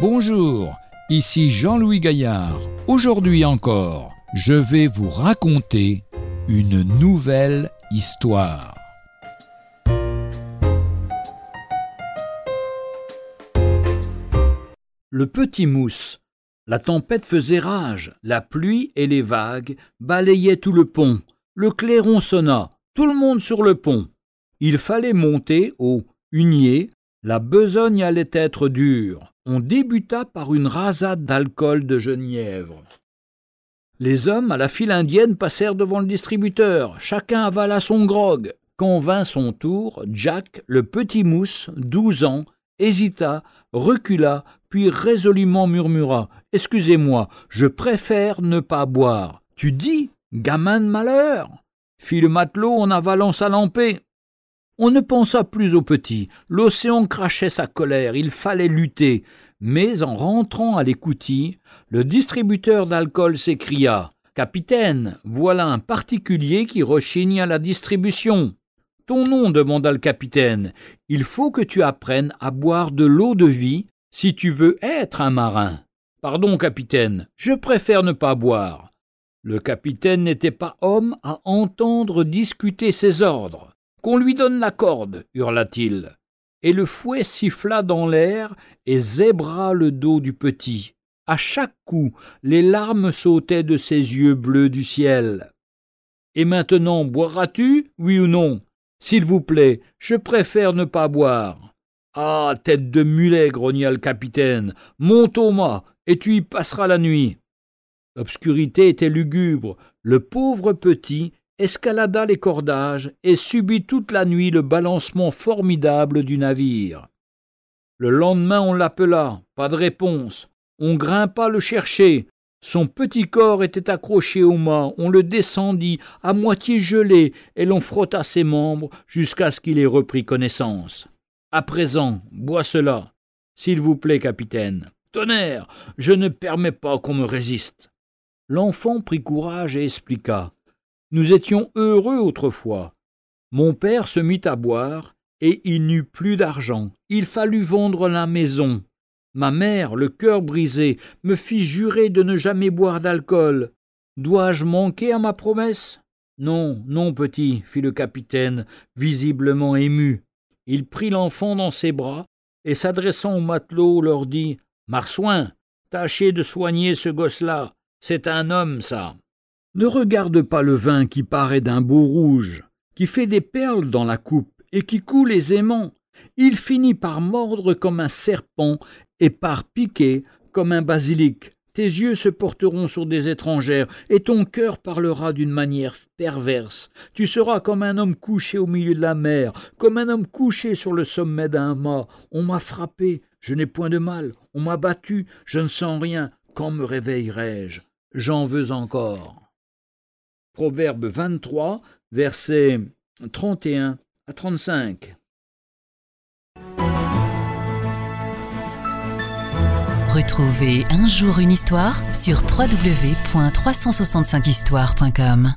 Bonjour, ici Jean-Louis Gaillard. Aujourd'hui encore, je vais vous raconter une nouvelle histoire. Le petit mousse. La tempête faisait rage, la pluie et les vagues balayaient tout le pont. Le clairon sonna, tout le monde sur le pont. Il fallait monter au hunier, la besogne allait être dure. On débuta par une rasade d'alcool de genièvre. Les hommes à la file indienne passèrent devant le distributeur, chacun avala son grog. Quand vint son tour, Jack, le petit mousse, douze ans, hésita, recula, puis résolument murmura Excusez-moi, je préfère ne pas boire. Tu dis, gamin de malheur fit le matelot en avalant sa lampée. On ne pensa plus au petit. L'océan crachait sa colère, il fallait lutter. Mais en rentrant à l'écoutille, le distributeur d'alcool s'écria Capitaine, voilà un particulier qui rechigne à la distribution. Ton nom demanda le capitaine. Il faut que tu apprennes à boire de l'eau de vie si tu veux être un marin. Pardon, capitaine, je préfère ne pas boire. Le capitaine n'était pas homme à entendre discuter ses ordres. Qu'on lui donne la corde, hurla-t-il. Et le fouet siffla dans l'air et zébra le dos du petit. À chaque coup, les larmes sautaient de ses yeux bleus du ciel. Et maintenant, boiras-tu, oui ou non? S'il vous plaît, je préfère ne pas boire. Ah, tête de mulet, grogna le capitaine, monte au mât, et tu y passeras la nuit. L'obscurité était lugubre. Le pauvre petit escalada les cordages et subit toute la nuit le balancement formidable du navire. Le lendemain on l'appela, pas de réponse. On grimpa le chercher. Son petit corps était accroché au mât, on le descendit, à moitié gelé, et l'on frotta ses membres jusqu'à ce qu'il ait repris connaissance. À présent, bois cela. S'il vous plaît, capitaine. Tonnerre. Je ne permets pas qu'on me résiste. L'enfant prit courage et expliqua. Nous étions heureux autrefois. Mon père se mit à boire, et il n'eut plus d'argent. Il fallut vendre la maison. Ma mère, le cœur brisé, me fit jurer de ne jamais boire d'alcool. Dois-je manquer à ma promesse? Non, non, petit, fit le capitaine, visiblement ému. Il prit l'enfant dans ses bras et s'adressant aux matelots leur dit Marsouin, tâchez de soigner ce gosse-là. C'est un homme, ça. Ne regarde pas le vin qui paraît d'un beau rouge, qui fait des perles dans la coupe et qui coule aisément. Il finit par mordre comme un serpent et par piquer comme un basilic. Tes yeux se porteront sur des étrangères, et ton cœur parlera d'une manière perverse. Tu seras comme un homme couché au milieu de la mer, comme un homme couché sur le sommet d'un mât. On m'a frappé, je n'ai point de mal, on m'a battu, je ne sens rien. Quand me réveillerai-je? J'en veux encore. Proverbe 23, versets 31 à 35. Retrouvez un jour une histoire sur www.365histoire.com.